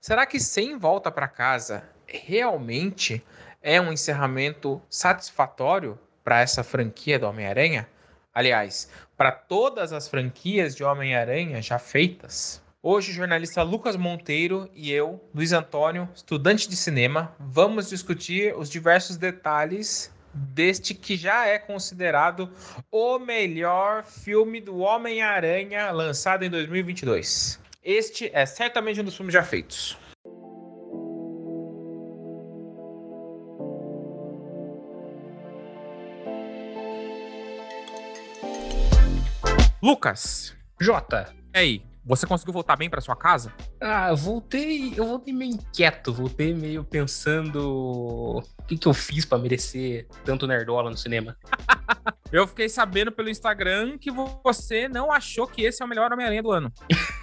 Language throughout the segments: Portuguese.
Será que Sem Volta para Casa realmente é um encerramento satisfatório para essa franquia do Homem-Aranha? Aliás, para todas as franquias de Homem-Aranha já feitas? Hoje, o jornalista Lucas Monteiro e eu, Luiz Antônio, estudante de cinema, vamos discutir os diversos detalhes deste que já é considerado o melhor filme do Homem-Aranha lançado em 2022. Este é certamente um dos filmes já feitos. Lucas, Jota, e aí? Você conseguiu voltar bem para sua casa? Ah, eu voltei, eu voltei meio inquieto, voltei meio pensando o que, que eu fiz para merecer tanto nerdola no cinema. eu fiquei sabendo pelo Instagram que você não achou que esse é o melhor Homem-Aranha do ano.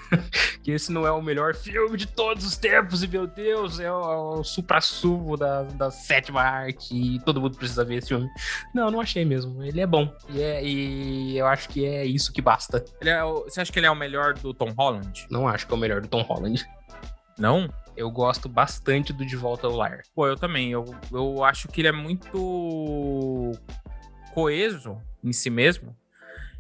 que esse não é o melhor filme de todos os tempos, e meu Deus, é o, o supra-sumo da, da sétima arte, e todo mundo precisa ver esse filme. Não, não achei mesmo. Ele é bom. E, é, e eu acho que é isso que basta. É o, você acha que ele é o melhor do Tom Holland? Não acho que é o melhor do Tom Holland. Não? Eu gosto bastante do De Volta ao Lar. Pô, eu também. Eu, eu acho que ele é muito coeso em si mesmo.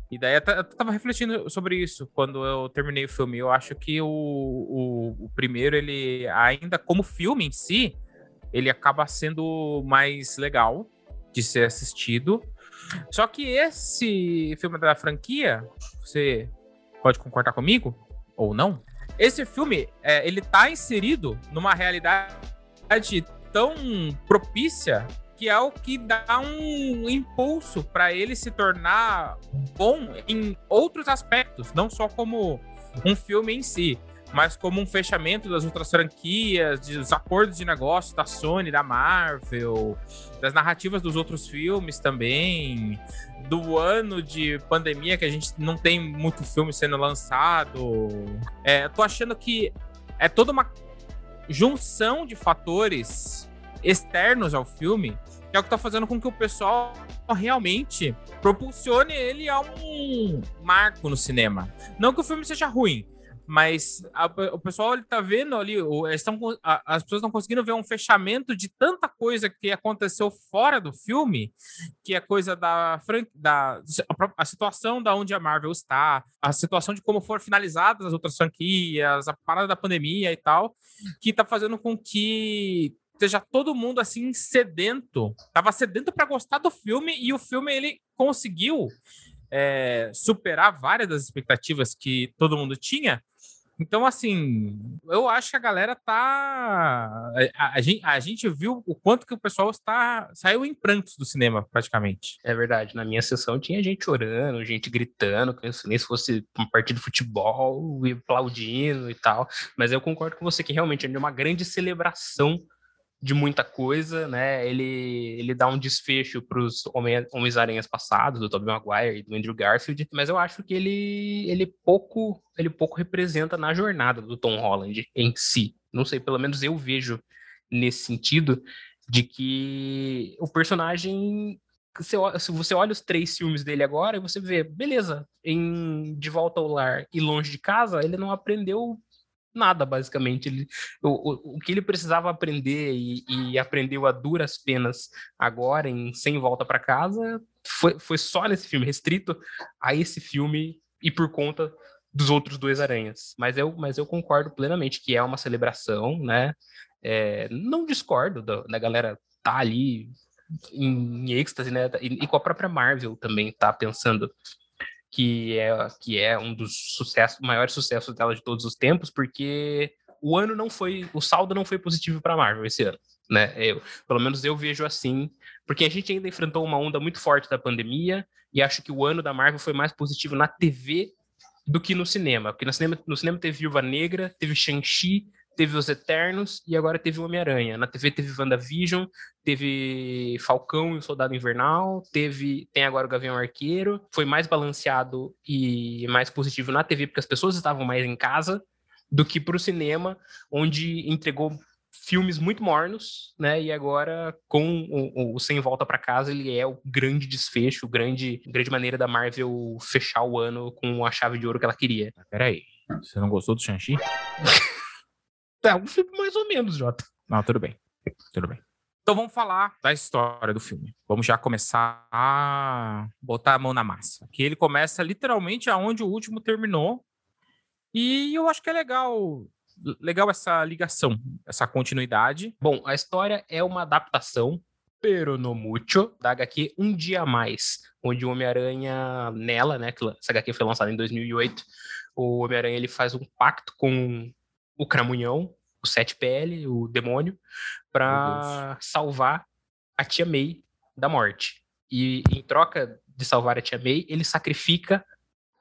E daí eu tava refletindo sobre isso quando eu terminei o filme. Eu acho que o, o, o, primeiro, ele ainda como filme em si, ele acaba sendo mais legal de ser assistido. Só que esse filme da franquia, você pode concordar comigo ou não? Esse filme, é, ele tá inserido numa realidade tão propícia que é o que dá um impulso para ele se tornar bom em outros aspectos, não só como um filme em si, mas como um fechamento das outras franquias, dos acordos de negócio da Sony, da Marvel, das narrativas dos outros filmes também, do ano de pandemia que a gente não tem muito filme sendo lançado. É, tô achando que é toda uma junção de fatores externos ao filme que é o que tá fazendo com que o pessoal realmente propulsione ele a um marco no cinema. Não que o filme seja ruim, mas a, o pessoal ele tá vendo ali, estão, a, as pessoas estão conseguindo ver um fechamento de tanta coisa que aconteceu fora do filme, que é coisa da, da a, situação da onde a Marvel está, a situação de como foram finalizadas as outras franquias, a parada da pandemia e tal, que tá fazendo com que esteja todo mundo assim sedento, tava sedento para gostar do filme e o filme ele conseguiu é, superar várias das expectativas que todo mundo tinha. Então, assim, eu acho que a galera tá. A, a, gente, a gente viu o quanto que o pessoal está. saiu em prantos do cinema, praticamente. É verdade. Na minha sessão tinha gente chorando, gente gritando, como se fosse uma partida de futebol, e aplaudindo e tal. Mas eu concordo com você que realmente é uma grande celebração de muita coisa, né? Ele, ele dá um desfecho para os Homens-Aranhas passados, do Tobey Maguire e do Andrew Garfield, mas eu acho que ele, ele pouco ele pouco representa na jornada do Tom Holland em si. Não sei, pelo menos eu vejo nesse sentido de que o personagem se você olha os três filmes dele agora, você vê, beleza, em De Volta ao Lar e Longe de Casa, ele não aprendeu nada, basicamente. Ele, o, o, o que ele precisava aprender e, e, aprendeu a duras penas agora, em Sem Volta para Casa, foi, foi só nesse filme, restrito a esse filme e por conta dos outros dois aranhas. Mas eu, mas eu concordo plenamente que é uma celebração, né? É, não discordo da, da galera tá ali em, em êxtase, né? E, e com a própria Marvel também tá pensando que é, que é um dos sucessos, maiores sucessos dela de todos os tempos, porque o ano não foi, o saldo não foi positivo para Marvel esse ano, né? Eu, pelo menos eu vejo assim, porque a gente ainda enfrentou uma onda muito forte da pandemia e acho que o ano da Marvel foi mais positivo na TV do que no cinema, porque no cinema, no cinema teve Viúva Negra, teve Shang-Chi, teve Os Eternos e agora teve o Homem-Aranha. Na TV teve WandaVision, teve Falcão e o Soldado Invernal, teve tem agora o Gavião Arqueiro. Foi mais balanceado e mais positivo na TV, porque as pessoas estavam mais em casa, do que para o cinema, onde entregou filmes muito mornos, né? E agora, com o, o Sem Volta para Casa, ele é o grande desfecho, o grande, grande maneira da Marvel fechar o ano com a chave de ouro que ela queria. Peraí, você não gostou do Shang-Chi? É um filme mais ou menos, Jota. Não, tudo bem. Tudo bem. Então vamos falar da história do filme. Vamos já começar a botar a mão na massa. Que ele começa literalmente aonde o último terminou. E eu acho que é legal legal essa ligação, essa continuidade. Bom, a história é uma adaptação pero no mucho, da HQ Um Dia a Mais, onde o Homem-Aranha, nela, né, que essa HQ foi lançada em 2008, o Homem-Aranha ele faz um pacto com o Cramunhão, o 7PL, o demônio, para salvar a Tia May da morte. E em troca de salvar a Tia May, ele sacrifica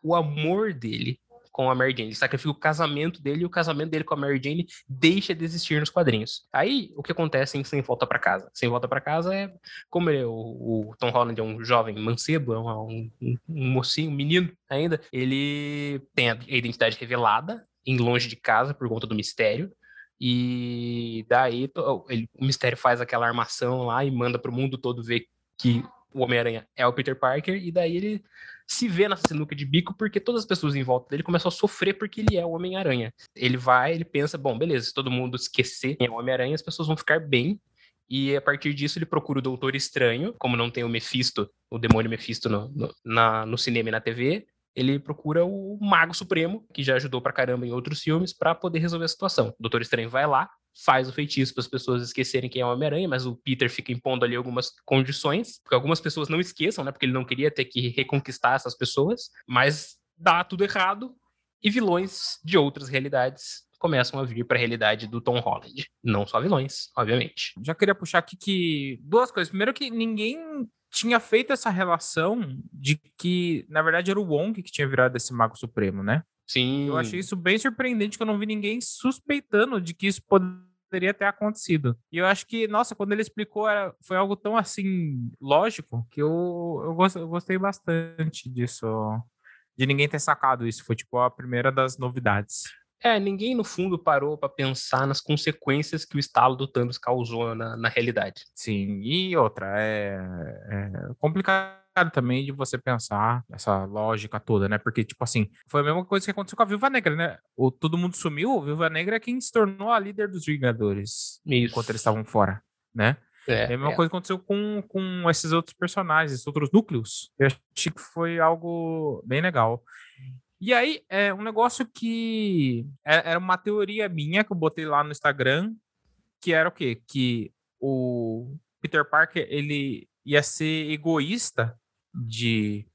o amor dele com a Mary Jane. Ele sacrifica o casamento dele e o casamento dele com a Mary Jane deixa de existir nos quadrinhos. Aí, o que acontece em Sem Volta para Casa? Sem Volta para Casa é, como ele, é, o, o, Tom Holland é um jovem mancebo, é um, um, um mocinho, um menino ainda, ele tem a identidade revelada, em longe de casa por conta do mistério. E daí ele, o mistério faz aquela armação lá e manda para o mundo todo ver que o Homem-Aranha é o Peter Parker, e daí ele se vê nessa sinuca de bico porque todas as pessoas em volta dele começam a sofrer porque ele é o Homem-Aranha. Ele vai, ele pensa, bom, beleza, se todo mundo esquecer quem é o Homem-Aranha, as pessoas vão ficar bem. E a partir disso ele procura o Doutor Estranho, como não tem o Mephisto, o demônio Mephisto no, no, na, no cinema e na TV, ele procura o Mago Supremo, que já ajudou pra caramba em outros filmes, para poder resolver a situação. O Doutor Estranho vai lá, faz o feitiço para as pessoas esquecerem quem é o Homem-Aranha, mas o Peter fica impondo ali algumas condições, porque algumas pessoas não esqueçam, né? Porque ele não queria ter que reconquistar essas pessoas, mas dá tudo errado e vilões de outras realidades começam a vir para a realidade do Tom Holland. Não só vilões, obviamente. Já queria puxar aqui que duas coisas. Primeiro que ninguém tinha feito essa relação de que, na verdade, era o Wong que tinha virado esse Mago Supremo, né? Sim. Eu achei isso bem surpreendente, que eu não vi ninguém suspeitando de que isso poderia ter acontecido. E eu acho que, nossa, quando ele explicou, era, foi algo tão, assim, lógico, que eu, eu, gostei, eu gostei bastante disso, de ninguém ter sacado isso. Foi, tipo, a primeira das novidades. É, ninguém no fundo parou para pensar nas consequências que o estalo do Thanos causou na, na realidade. Sim, e outra, é, é complicado também de você pensar essa lógica toda, né? Porque, tipo assim, foi a mesma coisa que aconteceu com a Viúva Negra, né? O, todo mundo sumiu, a Viúva Negra é quem se tornou a líder dos Vingadores Isso. enquanto eles estavam fora, né? É, é a mesma é. coisa que aconteceu com, com esses outros personagens, esses outros núcleos. Eu achei que foi algo bem legal. E aí, é um negócio que é, era uma teoria minha que eu botei lá no Instagram, que era o quê? Que o Peter Parker, ele ia ser egoísta de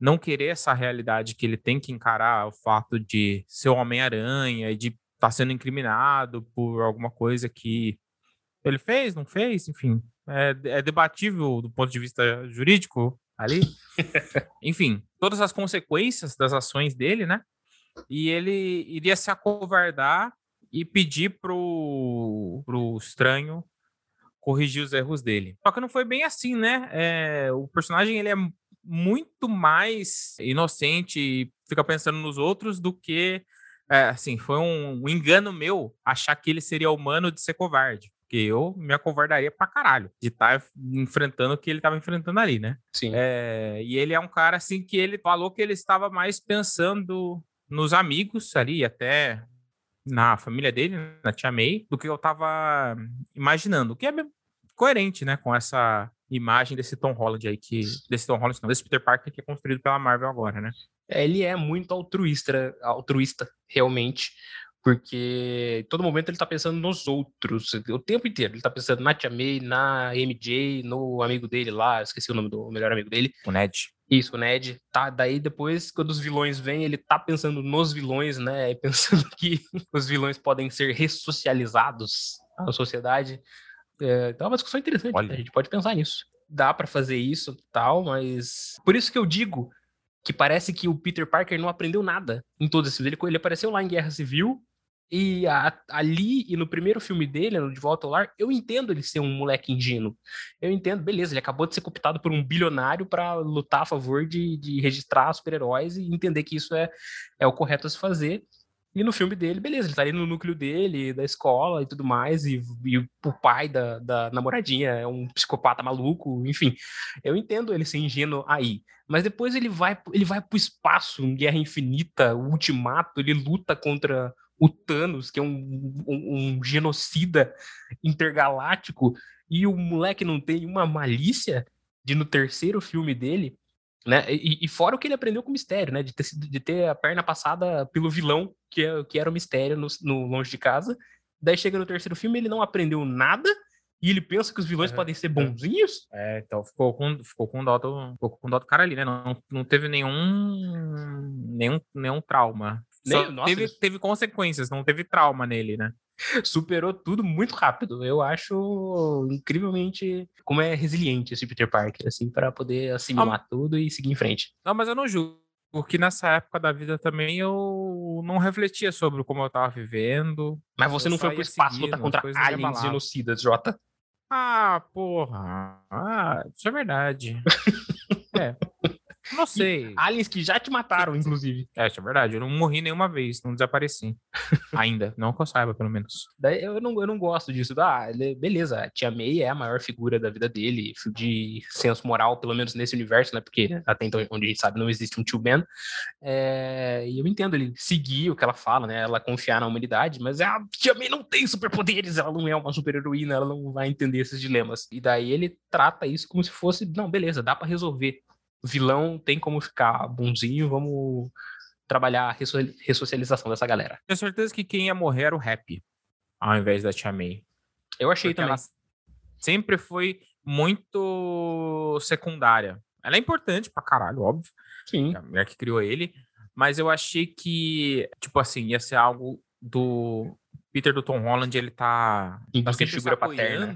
não querer essa realidade que ele tem que encarar o fato de ser Homem-Aranha e de estar tá sendo incriminado por alguma coisa que ele fez, não fez, enfim. É, é debatível do ponto de vista jurídico ali. Enfim, todas as consequências das ações dele, né? E ele iria se acovardar e pedir pro, pro estranho corrigir os erros dele. Só que não foi bem assim, né? É, o personagem ele é muito mais inocente e fica pensando nos outros do que é, assim, foi um, um, engano meu achar que ele seria humano de ser covarde. Porque eu me acovardaria pra caralho de estar tá enfrentando o que ele estava enfrentando ali, né? Sim. É, e ele é um cara, assim, que ele falou que ele estava mais pensando nos amigos ali, até na família dele, na tia May, do que eu estava imaginando. O que é coerente, né, com essa imagem desse Tom Holland aí, que. Desse Tom Holland, não, desse Peter Parker que é construído pela Marvel agora, né? É, ele é muito altruísta, altruísta, realmente porque todo momento ele tá pensando nos outros, o tempo inteiro. Ele tá pensando na Tia May, na MJ, no amigo dele lá, esqueci o nome do melhor amigo dele. O Ned. Isso, o Ned. Tá, daí depois, quando os vilões vêm, ele tá pensando nos vilões, né? Pensando que os vilões podem ser ressocializados à sociedade. É, então é uma discussão interessante, Olha. a gente pode pensar nisso. Dá para fazer isso tal, mas. Por isso que eu digo que parece que o Peter Parker não aprendeu nada em todos esses. Ele, ele apareceu lá em Guerra Civil, e a, ali, e no primeiro filme dele, no De Volta ao Lar, eu entendo ele ser um moleque ingênuo. Eu entendo, beleza, ele acabou de ser cooptado por um bilionário para lutar a favor de, de registrar super-heróis e entender que isso é, é o correto a se fazer. E no filme dele, beleza, ele tá ali no núcleo dele, da escola e tudo mais, e, e o pai da, da namoradinha é um psicopata maluco, enfim. Eu entendo ele ser ingênuo aí. Mas depois ele vai, ele vai pro espaço, em Guerra Infinita, Ultimato, ele luta contra o Thanos, que é um, um, um genocida intergaláctico, e o moleque não tem uma malícia de no terceiro filme dele, né? E, e, fora o que ele aprendeu com o mistério, né? De ter, de ter a perna passada pelo vilão, que, é, que era o mistério no, no Longe de Casa. Daí chega no terceiro filme, ele não aprendeu nada e ele pensa que os vilões é, podem ser bonzinhos? É, então ficou com, ficou com dó do, ficou com dó do cara ali, né? Não, não teve nenhum, nenhum, nenhum trauma. Nem, nossa, teve, teve consequências, não teve trauma nele, né? Superou tudo muito rápido. Eu acho incrivelmente como é resiliente esse Peter Parker, assim, para poder assimilar ah, tudo e seguir em frente. Não, mas eu não julgo. Porque nessa época da vida também eu não refletia sobre como eu tava vivendo. Mas você não foi pro espaço lutar contra aliens genocidas, Jota. Ah, porra. Ah, isso é verdade. é. Não sei. aliens que já te mataram, inclusive. É, isso é verdade. Eu não morri nenhuma vez, não desapareci. Ainda. Não que eu saiba, pelo menos. Daí eu não, eu não gosto disso. Ah, beleza, a Tia May é a maior figura da vida dele, de senso moral, pelo menos nesse universo, né? Porque até então, onde a gente sabe, não existe um tio Ben. É, e eu entendo ele seguir o que ela fala, né? Ela confiar na humanidade, mas a Tia May não tem superpoderes, ela não é uma super-heroína, ela não vai entender esses dilemas. E daí ele trata isso como se fosse, não, beleza, dá para resolver vilão tem como ficar bonzinho, vamos trabalhar a ressocialização dessa galera. Tenho certeza que quem ia morrer era o Rap, ao invés da Tia May. Eu achei Porque também. sempre foi muito secundária. Ela é importante pra caralho, óbvio. Sim. É a mulher que criou ele. Mas eu achei que, tipo assim, ia ser algo do Peter do Tom Holland, ele tá, tá sempre figura paterna.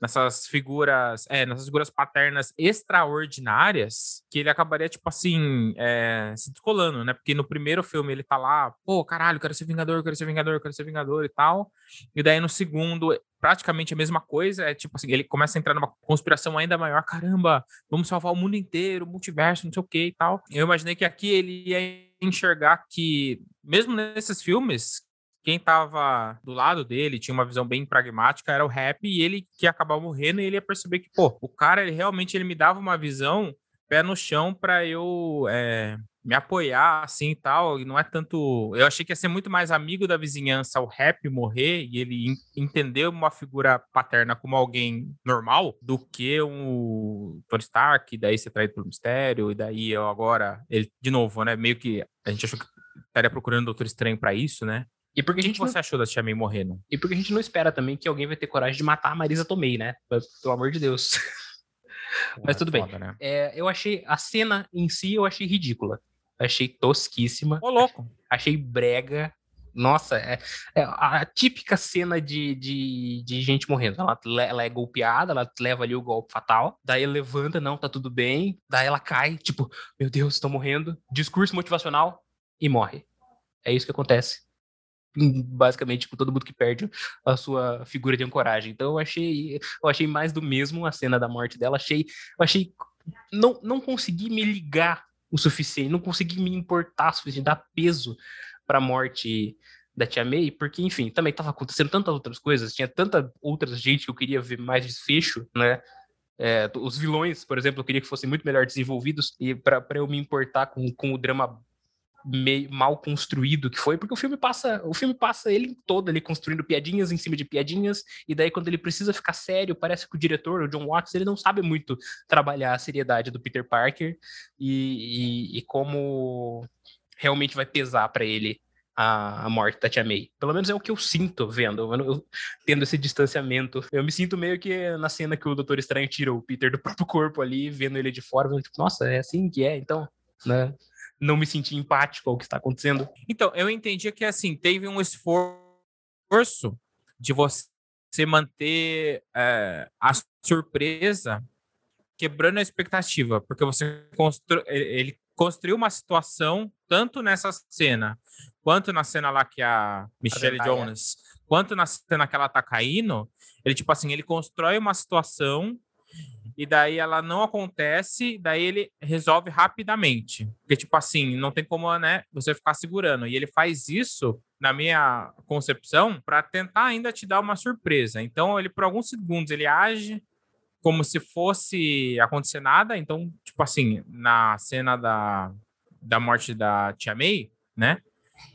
nessas figuras, é, nessas figuras paternas extraordinárias, que ele acabaria, tipo assim, é, se descolando, né? Porque no primeiro filme ele tá lá, pô, caralho, quero ser Vingador, quero ser Vingador, quero ser Vingador e tal. E daí no segundo, praticamente a mesma coisa, é tipo assim, ele começa a entrar numa conspiração ainda maior, caramba, vamos salvar o mundo inteiro, o multiverso, não sei o que e tal. Eu imaginei que aqui ele ia enxergar que, mesmo nesses filmes, quem estava do lado dele, tinha uma visão bem pragmática, era o Rap, e ele que ia acabar morrendo, e ele ia perceber que, pô, o cara, ele realmente ele me dava uma visão pé no chão para eu é, me apoiar, assim, e tal, e não é tanto... Eu achei que ia ser muito mais amigo da vizinhança o Rap morrer, e ele entender uma figura paterna como alguém normal, do que um Tony Stark, e daí ser traído pelo mistério, e daí eu agora... Ele, de novo, né, meio que a gente achou que estaria procurando Doutor Estranho para isso, né? E porque a gente que você não... achou da Tia May morrendo? E porque a gente não espera também que alguém vai ter coragem de matar a Marisa Tomei, né? Pelo amor de Deus. Mas tudo foda, bem. Né? É, eu achei a cena em si eu achei ridícula. Achei tosquíssima. Ô, louco. Achei brega. Nossa, é, é a típica cena de, de, de, gente morrendo. Ela, ela é golpeada, ela leva ali o golpe fatal. Daí ela levanta, não, tá tudo bem. Daí ela cai, tipo, meu Deus, estou morrendo. Discurso motivacional e morre. É isso que acontece basicamente com todo mundo que perde a sua figura de ancoragem. Então eu achei, eu achei mais do mesmo a cena da morte dela. Achei, eu achei não não consegui me ligar o suficiente, não consegui me importar o suficiente, dar peso para a morte da Tia May, porque enfim, também estava acontecendo tantas outras coisas, tinha tanta outra gente que eu queria ver mais desfecho, né? É, os vilões, por exemplo, eu queria que fossem muito melhor desenvolvidos e para eu me importar com, com o drama meio mal construído que foi, porque o filme passa, o filme passa ele todo ali construindo piadinhas em cima de piadinhas, e daí quando ele precisa ficar sério, parece que o diretor, o John Watts, ele não sabe muito trabalhar a seriedade do Peter Parker e, e, e como realmente vai pesar para ele a, a, morte da Tia May. Pelo menos é o que eu sinto vendo, eu, eu, tendo esse distanciamento. Eu me sinto meio que na cena que o Doutor Estranho tira o Peter do próprio corpo ali, vendo ele de fora, vendo, tipo, nossa, é assim que é, então, né? Não me sentir empático ao que está acontecendo. Então, eu entendi que assim, teve um esforço de você manter é, a surpresa quebrando a expectativa, porque você constru... ele construiu uma situação tanto nessa cena quanto na cena lá que a Michelle a Jonas, quanto na cena que ela tá caindo, ele tipo assim, ele constrói uma situação e daí ela não acontece, daí ele resolve rapidamente. Porque, tipo assim, não tem como, né, você ficar segurando. E ele faz isso, na minha concepção, para tentar ainda te dar uma surpresa. Então, ele, por alguns segundos, ele age como se fosse acontecer nada. Então, tipo assim, na cena da, da morte da Tia May, né?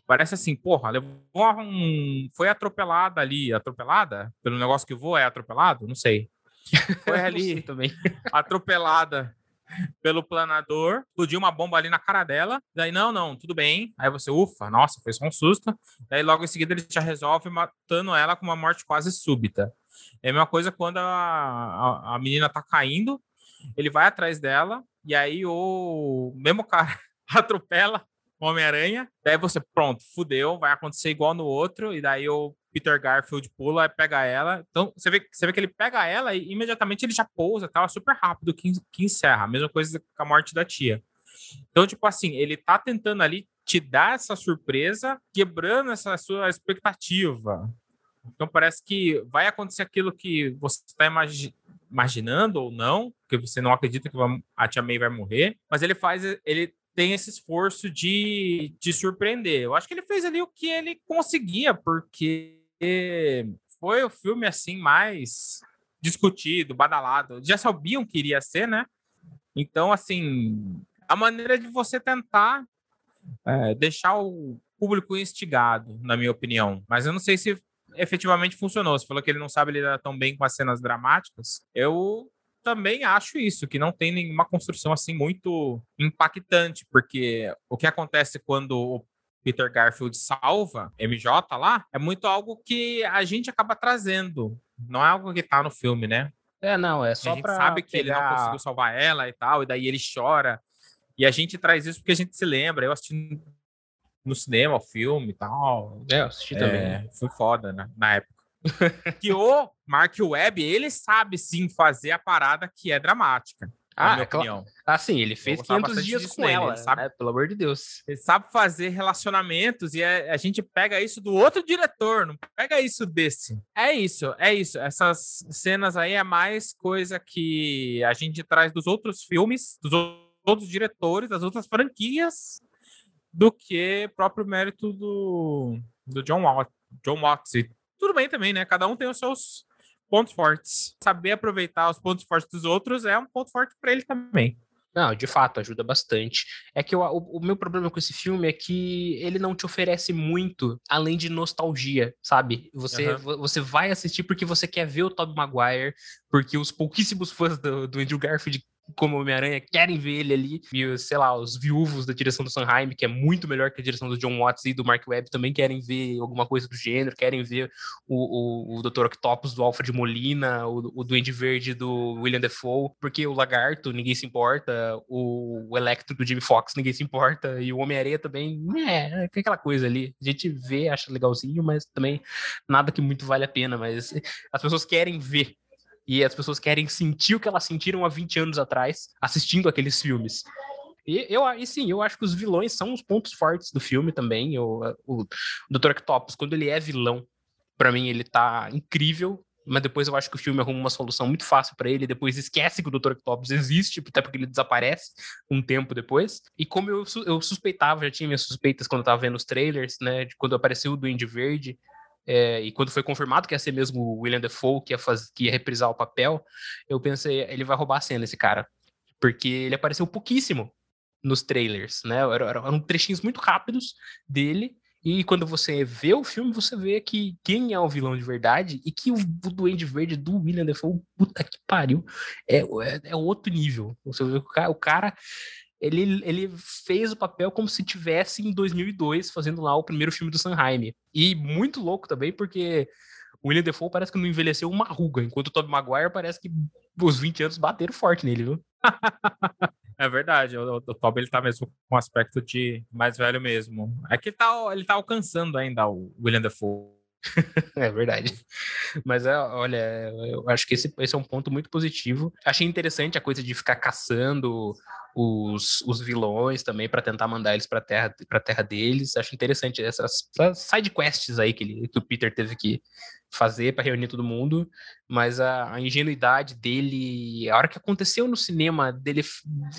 Parece assim, porra, levou um. Foi atropelada ali, atropelada? Pelo negócio que voa, é atropelado? Não sei. Foi ali também. atropelada pelo planador, explodiu uma bomba ali na cara dela. Daí, não, não, tudo bem. Aí você, ufa, nossa, foi só um susto. Daí, logo em seguida, ele já resolve matando ela com uma morte quase súbita. É a mesma coisa quando a, a, a menina tá caindo, ele vai atrás dela, e aí o mesmo cara atropela Homem-Aranha, daí você, pronto, fudeu, vai acontecer igual no outro, e daí o Peter Garfield pula e pega ela. Então, você vê, você vê que ele pega ela e imediatamente ele já pousa, tal, super rápido, que, que encerra. A mesma coisa com a morte da tia. Então, tipo assim, ele tá tentando ali te dar essa surpresa, quebrando essa sua expectativa. Então, parece que vai acontecer aquilo que você está imagi imaginando ou não, porque você não acredita que a tia May vai morrer, mas ele faz, ele tem esse esforço de surpreender. Eu acho que ele fez ali o que ele conseguia, porque foi o filme assim mais discutido, badalado. Já sabiam que iria ser, né? Então, assim, a maneira de você tentar é, deixar o público instigado, na minha opinião. Mas eu não sei se efetivamente funcionou. Você falou que ele não sabe lidar tão bem com as cenas dramáticas. Eu também acho isso, que não tem nenhuma construção assim muito impactante, porque o que acontece quando Peter Garfield salva MJ lá é muito algo que a gente acaba trazendo, não é algo que tá no filme, né? É, não, é só a gente sabe que pegar... ele não conseguiu salvar ela e tal, e daí ele chora. E a gente traz isso porque a gente se lembra. Eu assisti no cinema o filme e tal. É, eu assisti é, também. Foi foda, né? Na época que o Mark Webb, ele sabe sim fazer a parada que é dramática. Ah, minha opinião. Ah, sim, ele fez 500 dias com nele, ela, sabe? Né? Pelo amor de Deus. Ele sabe fazer relacionamentos e a, é, a, gente pega isso do outro diretor, não pega isso desse. É isso, é isso. Essas cenas aí é mais coisa que a gente traz dos outros filmes, dos outros diretores, das outras franquias, do que próprio mérito do, do John Watts. John Watts tudo bem também, né? Cada um tem os seus pontos fortes. Saber aproveitar os pontos fortes dos outros é um ponto forte para ele também. Não, de fato, ajuda bastante. É que eu, o, o, meu problema com esse filme é que ele não te oferece muito além de nostalgia, sabe? Você, uhum. você vai assistir porque você quer ver o Tobey Maguire, porque os pouquíssimos fãs do, do Andrew Garfield como Homem-Aranha querem ver ele ali. E, sei lá, os viúvos da direção do Sanheim, que é muito melhor que a direção do John Watts e do Mark Webb, também querem ver alguma coisa do gênero, querem ver o, o, o Dr. Octopus do Alfred Molina, o, o Duende Verde do William Defoe, porque o Lagarto, ninguém se importa, o, o Electro do Jimmy Fox, ninguém se importa, e o Homem-Aranha também, é, é aquela coisa ali. A gente vê, acha legalzinho, mas também nada que muito vale a pena, mas as pessoas querem ver e as pessoas querem sentir o que elas sentiram há 20 anos atrás, assistindo aqueles filmes. E, eu, e sim, eu acho que os vilões são os pontos fortes do filme também. O, o, Dr. Octopus, quando ele é vilão, para mim ele tá incrível, mas depois eu acho que o filme arruma uma solução muito fácil para ele, depois esquece que o Dr. Octopus existe, até porque ele desaparece um tempo depois. E como eu, eu suspeitava, já tinha minhas suspeitas quando eu tava vendo os trailers, né, de quando apareceu o Duende Verde, é, e quando foi confirmado que ia ser mesmo o William Defoe que ia, faz, que ia reprisar o papel, eu pensei, ele vai roubar a cena, esse cara. Porque ele apareceu pouquíssimo nos trailers, né? Eram, trechinhos muito rápidos dele, e quando você vê o filme, você vê que quem é o vilão de verdade e que o, o Duende Verde do William Defoe, puta que pariu, é, é, é outro nível. Você vê o cara, o cara ele, ele fez o papel como se tivesse em 2002 fazendo lá o primeiro filme do Sanheim. E muito louco também, porque o William Defoe parece que não envelheceu uma ruga, enquanto o Tobey Maguire parece que os 20 anos bateram forte nele, viu? é verdade, o, o Tobey ele tá mesmo com um aspecto de mais velho mesmo. É que ele tá, ele tá alcançando ainda o William Defoe. é verdade. Mas é, olha, eu acho que esse, esse é um ponto muito positivo. Achei interessante a coisa de ficar caçando os, os vilões também para tentar mandar eles para terra para terra deles. Acho interessante essas, essas side quests aí que, ele, que o Peter teve que fazer para reunir todo mundo, mas a, a, ingenuidade dele, a hora que aconteceu no cinema dele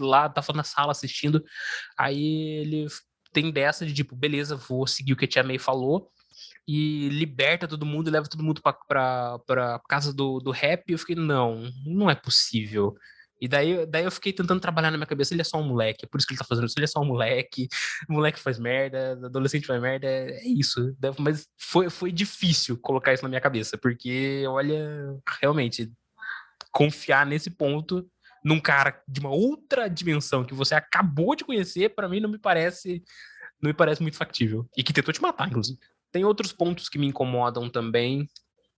lá tava na sala assistindo, aí ele tem dessa de tipo, beleza, vou seguir o que a Tia May falou e liberta todo mundo e leva todo mundo para casa do, do rap. Eu fiquei, não, não é possível E daí, daí eu fiquei tentando trabalhar na minha cabeça, ele é só um moleque, é por isso que ele tá fazendo isso, ele é só um moleque, moleque faz merda, adolescente faz merda, é isso. Mas foi, foi difícil colocar isso na minha cabeça, porque, olha, realmente, confiar nesse ponto num cara de uma outra dimensão que você acabou de conhecer, para mim não me parece não me parece muito factível. E que tentou te matar, inclusive. Tem outros pontos que me incomodam também,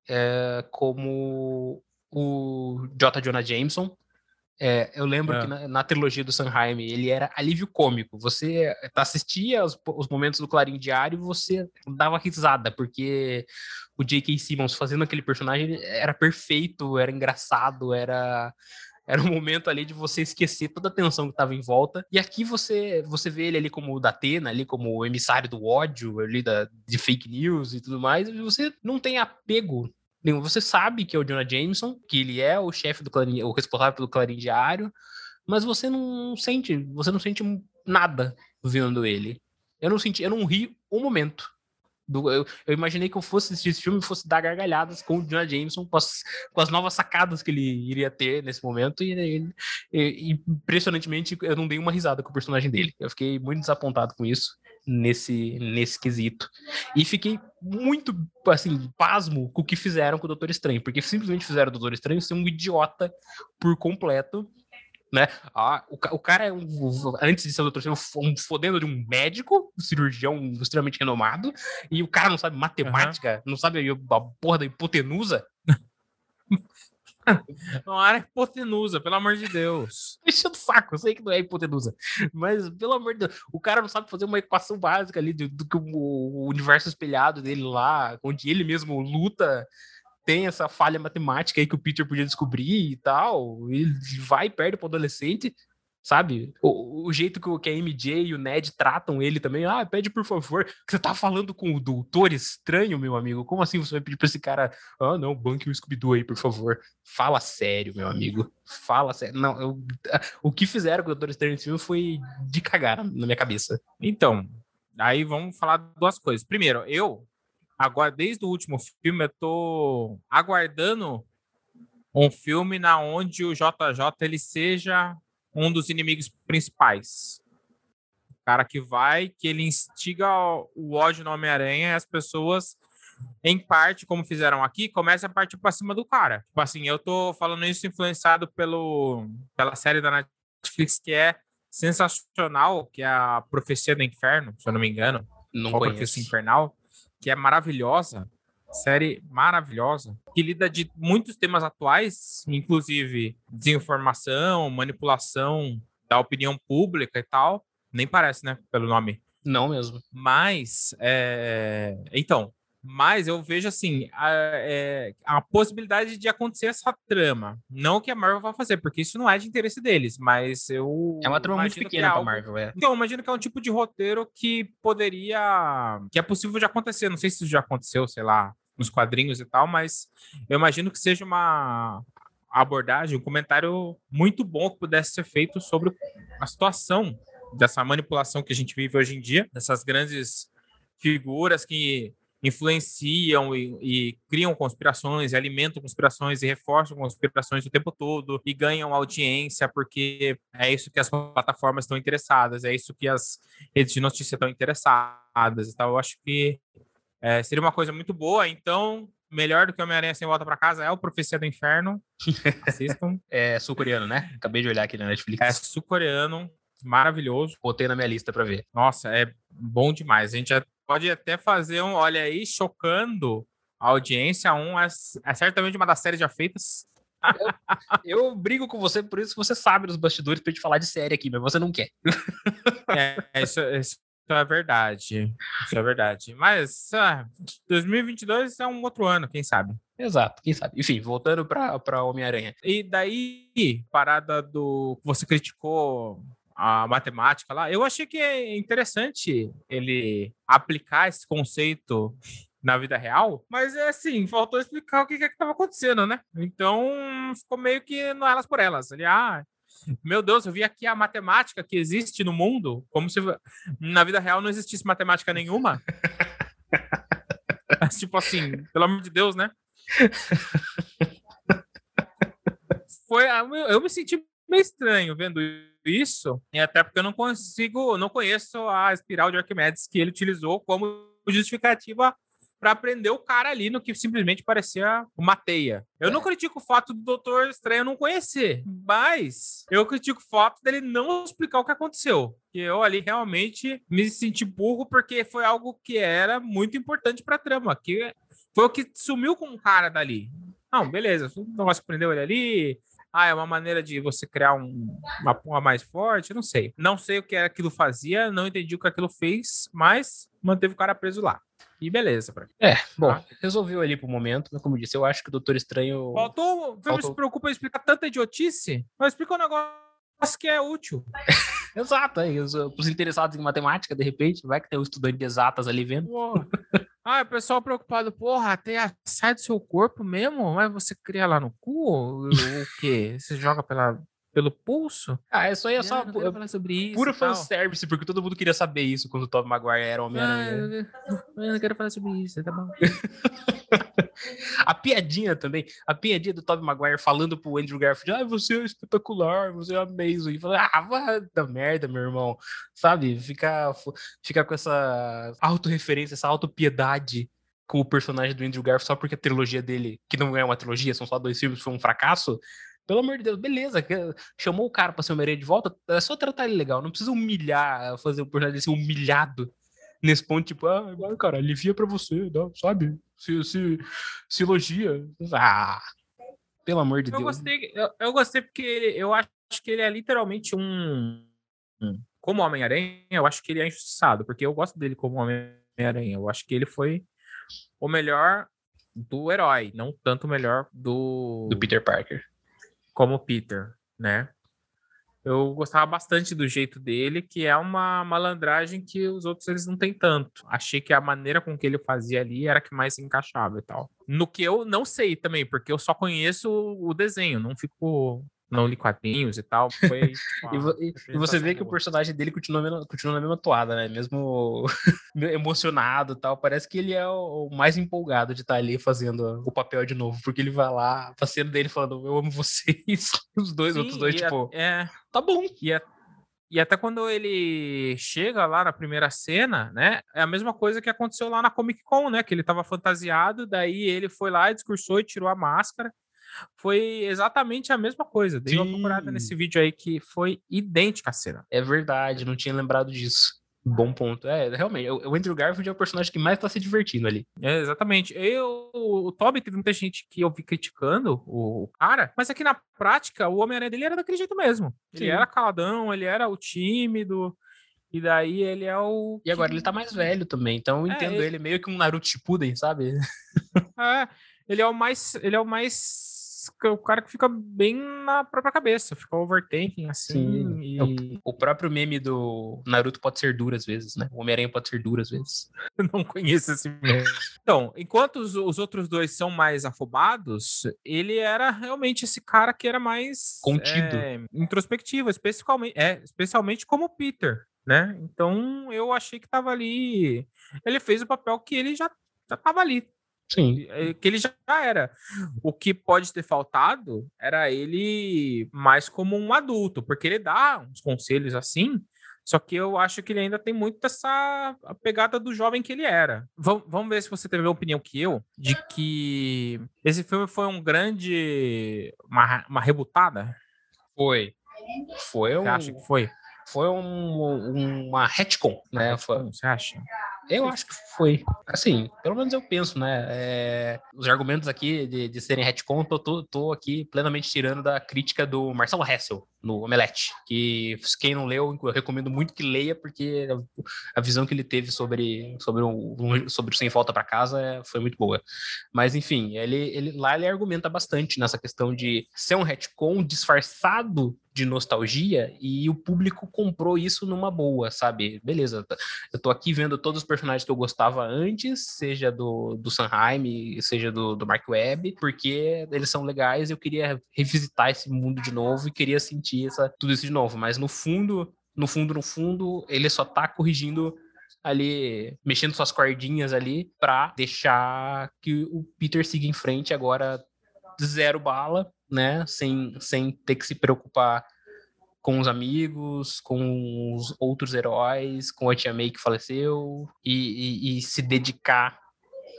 é, como o J. Jonah Jameson. É, eu lembro é. que na, na, trilogia do Sanheim ele era alívio cômico. Você assistia os, os momentos do Clarim Diário e você dava risada, porque o J.K. Simmons fazendo aquele personagem era perfeito, era engraçado, era era um momento ali de você esquecer toda a tensão que estava em volta. E aqui você você vê ele ali como o Datena, ali como o emissário do ódio, ali da, de fake news e tudo mais. E você não tem apego nenhum. Você sabe que é o Jonah Jameson, que ele é o chefe do Clarim, o responsável pelo Clarim Diário, mas você não sente, você não sente nada vendo ele. Eu não senti, eu não ri um momento. Do, eu, eu, imaginei que eu fosse assistir esse filme e fosse dar gargalhadas com o Jonah Jameson, com as, com as novas sacadas que ele iria ter nesse momento, e, e, e, impressionantemente eu não dei uma risada com o personagem dele. Eu fiquei muito desapontado com isso, nesse, nesse quesito. E fiquei muito, assim, pasmo com o que fizeram com o Doutor Estranho, porque simplesmente fizeram o Doutor Estranho ser um idiota por completo né? Ah, o, o cara é um, antes de ser doutor, um fodendo de um médico, um cirurgião extremamente renomado, e o cara não sabe matemática, uhum. não sabe a porra da hipotenusa. Não era hipotenusa, pelo amor de Deus. Deixa do saco, eu sei que não é hipotenusa. Mas, pelo amor de Deus, o cara não sabe fazer uma equação básica ali do, do que o universo espelhado dele lá, onde ele mesmo luta tem essa falha matemática aí que o Peter podia descobrir e tal, ele vai e perde pro adolescente, sabe? O, o jeito que, o, que a MJ e o Ned tratam ele também, ah, pede por favor, você tá falando com o doutor estranho, meu amigo, como assim você vai pedir pra esse cara, ah, não, banque o Scooby-Doo aí, por favor. Fala sério, meu amigo, fala sério. Não, eu, o que fizeram com o doutor estranho nesse filme foi de cagar na minha cabeça. Então, aí vamos falar duas coisas. Primeiro, eu Agora, desde o último filme, eu tô aguardando um filme na onde o JJ ele seja um dos inimigos principais. O cara que vai, que ele instiga o ódio no Homem-Aranha e as pessoas, em parte, como fizeram aqui, começam a partir para cima do cara. Tipo assim, eu tô falando isso influenciado pelo, pela série da Netflix que é sensacional, que é a Profecia do Inferno, se eu não me engano. Não conheço. Profecia Infernal que é maravilhosa, série maravilhosa, que lida de muitos temas atuais, inclusive desinformação, manipulação da opinião pública e tal. Nem parece, né, pelo nome. Não mesmo. Mas, é... então, mas eu vejo assim a, é, a, possibilidade de acontecer essa trama. Não que a Marvel vá fazer, porque isso não é de interesse deles, mas eu. É uma trama muito pequena é algo... Marvel, é. Então, eu imagino que é um tipo de roteiro que poderia. que é possível de acontecer. Não sei se isso já aconteceu, sei lá, nos quadrinhos e tal, mas eu imagino que seja uma abordagem, um comentário muito bom que pudesse ser feito sobre a situação dessa manipulação que a gente vive hoje em dia, dessas grandes figuras que influenciam e, e, criam conspirações, alimentam conspirações e reforçam conspirações o tempo todo e ganham audiência porque é isso que as plataformas estão interessadas, é isso que as redes de notícia estão interessadas. Então, eu acho que é, seria uma coisa muito boa. Então, melhor do que Homem-Aranha Sem Volta para Casa é o Profecia do Inferno. Assistam. é sul-coreano, né? Acabei de olhar aqui na Netflix. É sul-coreano maravilhoso. Botei na minha lista para ver. Nossa, é bom demais. A gente já pode até fazer um, olha aí, chocando a audiência. Um é, é certamente uma das séries já feitas. Eu, eu, brigo com você por isso que você sabe dos bastidores pra gente falar de série aqui, mas você não quer. É, isso, isso é verdade. Isso é verdade. Mas ah, 2022 é um outro ano, quem sabe? Exato, quem sabe. Enfim, voltando para Homem-Aranha. E daí, parada do. Você criticou a matemática lá. Eu achei que é interessante ele aplicar esse conceito na vida real, mas é assim, faltou explicar o que é que estava acontecendo, né? Então ficou meio que no elas por elas. Ele, ah, meu Deus, eu vi aqui a matemática que existe no mundo, como se na vida real não existisse matemática nenhuma. tipo assim, pelo amor de Deus, né? Foi, eu me senti meio estranho vendo isso, e até porque eu não consigo, não conheço a espiral de Arquimedes que ele utilizou como justificativa para prender o cara ali no que simplesmente parecia uma teia. Eu é. não critico o fato do Doutor Estranho não conhecer, mas eu critico o fato dele não explicar o que aconteceu. Que eu ali realmente me senti burro porque foi algo que era muito importante para a trama, que foi o que sumiu com o cara dali. Não, beleza, o negócio prendeu ele ali, ah, é uma maneira de você criar um, uma porra mais forte, não sei. Não sei o que aquilo fazia, não entendi o que aquilo fez, mas manteve o cara preso lá. E beleza. Pra... É, bom, ah. resolveu ali pro momento, mas como disse, eu acho que o Doutor Estranho. Faltou. Faltou... se preocupa em explicar tanta idiotice, mas explica um negócio que é útil. Exato, aí, os, os, interessados em matemática, de repente, vai que tem um estudante de exatas ali vendo. Ah, o pessoal preocupado, porra, até sai do seu corpo mesmo, mas você cria lá no cu? o quê? Você joga pela pelo pulso. Ah, isso aí é só pu puro fanservice, porque todo mundo queria saber isso quando o Tobey Maguire era Homem-Aranha. Ah, eu não quero falar sobre isso, tá bom. a piadinha também, a piadinha do Tobey Maguire falando pro Andrew Garfield, ah, você é espetacular, você é amazing. E fala, ah, vai da merda, meu irmão. Sabe? Fica, fica com essa autorreferência, essa autopiedade com o personagem do Andrew Garfield só porque a trilogia dele, que não é uma trilogia, são só dois filmes, foi um fracasso. Pelo amor de Deus, beleza. Chamou o cara pra ser Homem-Aranha de volta, é só tratar ele legal. Não precisa humilhar, fazer o personagem ser humilhado nesse ponto, tipo, ah, cara, alivia pra você, sabe? Se, se, se elogia. Ah, pelo amor de eu Deus. Gostei, eu, eu gostei porque ele, eu acho que ele é literalmente um. como Homem-Aranha, eu acho que ele é injustiçado, porque eu gosto dele como Homem-Aranha. Eu acho que ele foi o melhor do herói, não tanto o melhor do. Do Peter Parker como Peter, né? Eu gostava bastante do jeito dele, que é uma malandragem que os outros eles não têm tanto. Achei que a maneira com que ele fazia ali era que mais se encaixava e tal. No que eu não sei também, porque eu só conheço o desenho, não fico não li quadrinhos e tal. Foi, tipo, e, e, você vê que o personagem dele continua, continua na mesma toada, né? Mesmo emocionado e tal. Parece que ele é o, o, mais empolgado de estar ali fazendo o papel de novo, porque ele vai lá, a cena dele falando, eu amo vocês. Os dois, Sim, outros dois, tipo, é, tá bom. E, e até quando ele chega lá na primeira cena, né? É a mesma coisa que aconteceu lá na Comic Con, né? Que ele tava fantasiado, daí ele foi lá, discursou e tirou a máscara foi exatamente a mesma coisa. Dei Sim. uma procurada nesse vídeo aí que foi idêntica a cena. É verdade, não tinha lembrado disso. Bom ponto. É, realmente, o Andrew Garfield é o personagem que mais tá se divertindo ali. É, exatamente. Eu, o Toby, teve muita gente que eu vi criticando o cara, mas aqui na prática, o Homem-Aranha dele era daquele jeito mesmo. Ele Sim. era caladão, ele era o tímido, e daí ele é o. E agora ele tá mais velho também, então eu é, entendo ele... ele meio que um Naruto Shippuden, sabe? É, ele é o mais. Ele é o mais o cara que fica bem na própria cabeça, fica overthinking, assim. E... O, o, próprio meme do Naruto pode ser duro às vezes, né? O Homem-Aranha pode ser duro às vezes. Eu não conheço esse meme. então, enquanto os, os, outros dois são mais afobados, ele era realmente esse cara que era mais. Contido. É, introspectivo, especialmente, é, especialmente como Peter. Né? Então eu achei que tava ali. Ele fez o papel que ele já, já tava ali, Sim. É, que ele já era. O que pode ter faltado era ele mais como um adulto, porque ele dá uns conselhos assim, só que eu acho que ele ainda tem muito essa pegada do jovem que ele era. Vamos, vamos ver se você teve a opinião que eu, de que esse filme foi um grande. uma, uma rebutada? Foi. Foi. Você um... acha que foi? Foi um, uma retcon, né? Retcon, Você acha? Eu acho que foi. Assim, pelo menos eu penso, né? É, os argumentos aqui de, de serem retcon, tô, tô, tô, aqui plenamente tirando da crítica do Marcelo Hessel no Omelete, que quem não leu, eu recomendo muito que leia, porque a visão que ele teve sobre, sobre, o, sobre o Sem Falta para Casa é, foi muito boa. Mas, enfim, ele, ele, lá ele argumenta bastante nessa questão de ser um retcon disfarçado de nostalgia e o público comprou isso numa boa, sabe? Beleza, eu tô aqui vendo todos os personagens que eu gostava antes, seja do, do Sanheim, seja do, do Mark Webb, porque eles são legais, eu queria revisitar esse mundo de novo e queria sentir tudo isso de novo, mas no fundo, no fundo, no fundo, ele só tá corrigindo ali, mexendo suas cordinhas ali para deixar que o Peter siga em frente agora zero bala, né? Sem, sem ter que se preocupar com os amigos, com os outros heróis, com a Tia May que faleceu, e, e, e se dedicar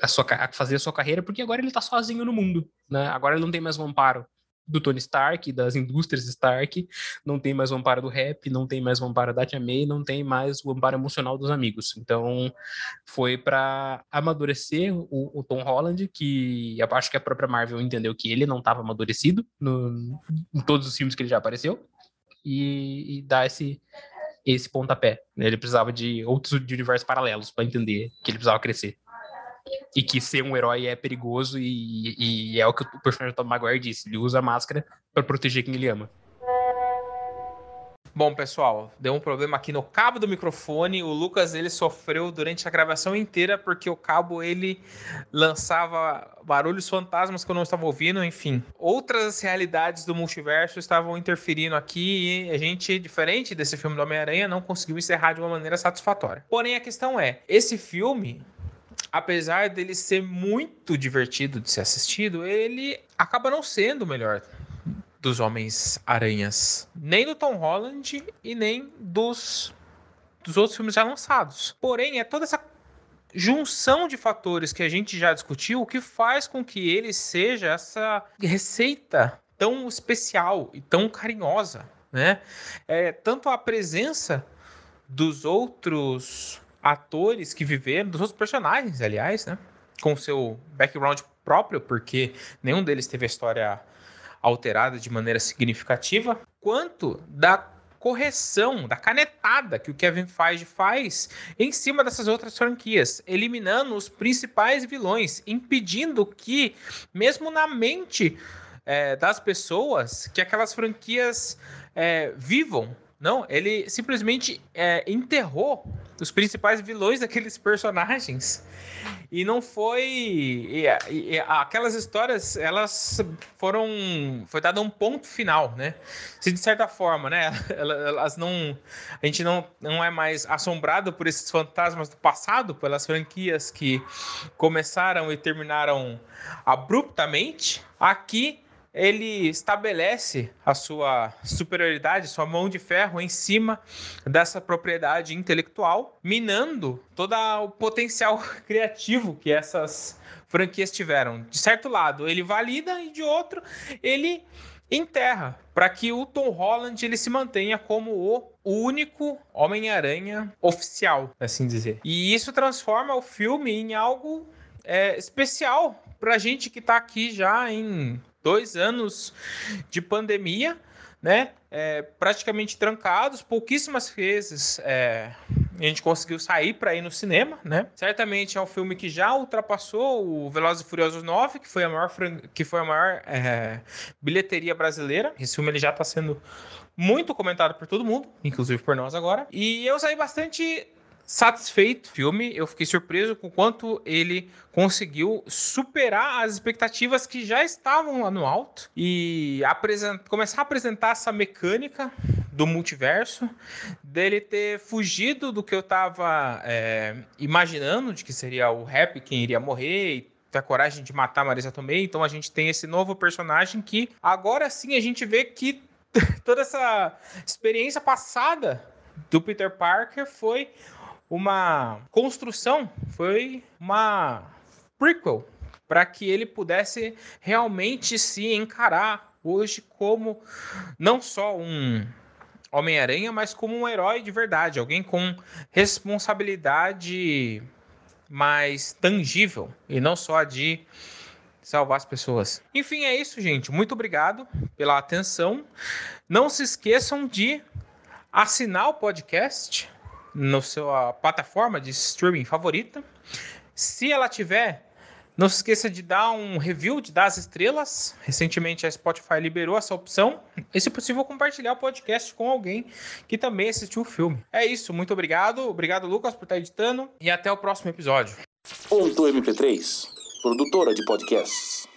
a, sua, a fazer a sua carreira, porque agora ele tá sozinho no mundo, né? Agora ele não tem mais um amparo do Tony Stark, das indústrias Stark, não tem mais o amparo do rap, não tem mais o amparo da Tia May, não tem mais o amparo emocional dos amigos. Então, foi para amadurecer o, o, Tom Holland, que eu acho que a própria Marvel entendeu que ele não estava amadurecido no, em todos os filmes que ele já apareceu, e, e dar esse, esse pontapé. Ele precisava de outros de universos paralelos para entender que ele precisava crescer e que ser um herói é perigoso e, e é o que o personagem do Tom Maguire disse. Ele usa a máscara para proteger quem ele ama. Bom, pessoal, deu um problema aqui no cabo do microfone. O Lucas ele sofreu durante a gravação inteira porque o cabo ele lançava barulhos fantasmas que eu não estava ouvindo, enfim. Outras realidades do multiverso estavam interferindo aqui e a gente, diferente desse filme do Homem-Aranha, não conseguiu encerrar de uma maneira satisfatória. Porém, a questão é, esse filme apesar dele ser muito divertido de ser assistido, ele acaba não sendo o melhor dos Homens-Aranhas. Nem do Tom Holland e nem dos, dos outros filmes já lançados. Porém, é toda essa junção de fatores que a gente já discutiu que faz com que ele seja essa receita tão especial e tão carinhosa, né? É, tanto a presença dos outros atores que viveram, dos outros personagens, aliás, né? Com seu background próprio, porque nenhum deles teve a história alterada de maneira significativa, quanto da correção, da canetada que o Kevin Feige faz em cima dessas outras franquias, eliminando os principais vilões, impedindo que, mesmo na mente é, das pessoas, que aquelas franquias é, vivam. Não, ele simplesmente é, enterrou os principais vilões daqueles personagens. E não foi. E, e, aquelas histórias, elas foram. Foi dado um ponto final, né? Se de certa forma, né? Elas não. A gente não, não é mais assombrado por esses fantasmas do passado, pelas franquias que começaram e terminaram abruptamente. Aqui ele estabelece a sua superioridade, sua mão de ferro em cima dessa propriedade intelectual, minando todo o potencial criativo que essas franquias tiveram. De certo lado, ele valida e de outro, ele enterra para que o Tom Holland ele se mantenha como o único Homem-Aranha oficial, assim dizer. E isso transforma o filme em algo é, especial para gente que está aqui já em dois anos de pandemia, né? É, praticamente trancados, pouquíssimas vezes é, a gente conseguiu sair para ir no cinema, né? Certamente é um filme que já ultrapassou o Velozes e Furiosos 9, que foi a maior, que foi a maior é, bilheteria brasileira. Esse filme ele já está sendo muito comentado por todo mundo, inclusive por nós agora. E eu saí bastante satisfeito filme. Eu fiquei surpreso com quanto ele conseguiu superar as expectativas que já estavam lá no alto e começar a apresentar essa mecânica do multiverso, dele ter fugido do que eu estava é, imaginando, de que seria o Rap quem iria morrer e ter a coragem de matar Marisa Tomei. Então a gente tem esse novo personagem que agora sim a gente vê que toda essa experiência passada do Peter Parker foi uma construção, foi uma prequel para que ele pudesse realmente se encarar hoje como não só um Homem-Aranha, mas como um herói de verdade, alguém com responsabilidade mais tangível e não só de salvar as pessoas. Enfim, é isso, gente. Muito obrigado pela atenção. Não se esqueçam de assinar o podcast na sua plataforma de streaming favorita. Se ela tiver, não se esqueça de dar um review, de dar as estrelas. Recentemente a Spotify liberou essa opção. E se possível, compartilhar o podcast com alguém que também assistiu o filme. É isso, muito obrigado. Obrigado, Lucas, por estar editando. E até o próximo episódio. Ponto MP3, produtora de podcasts.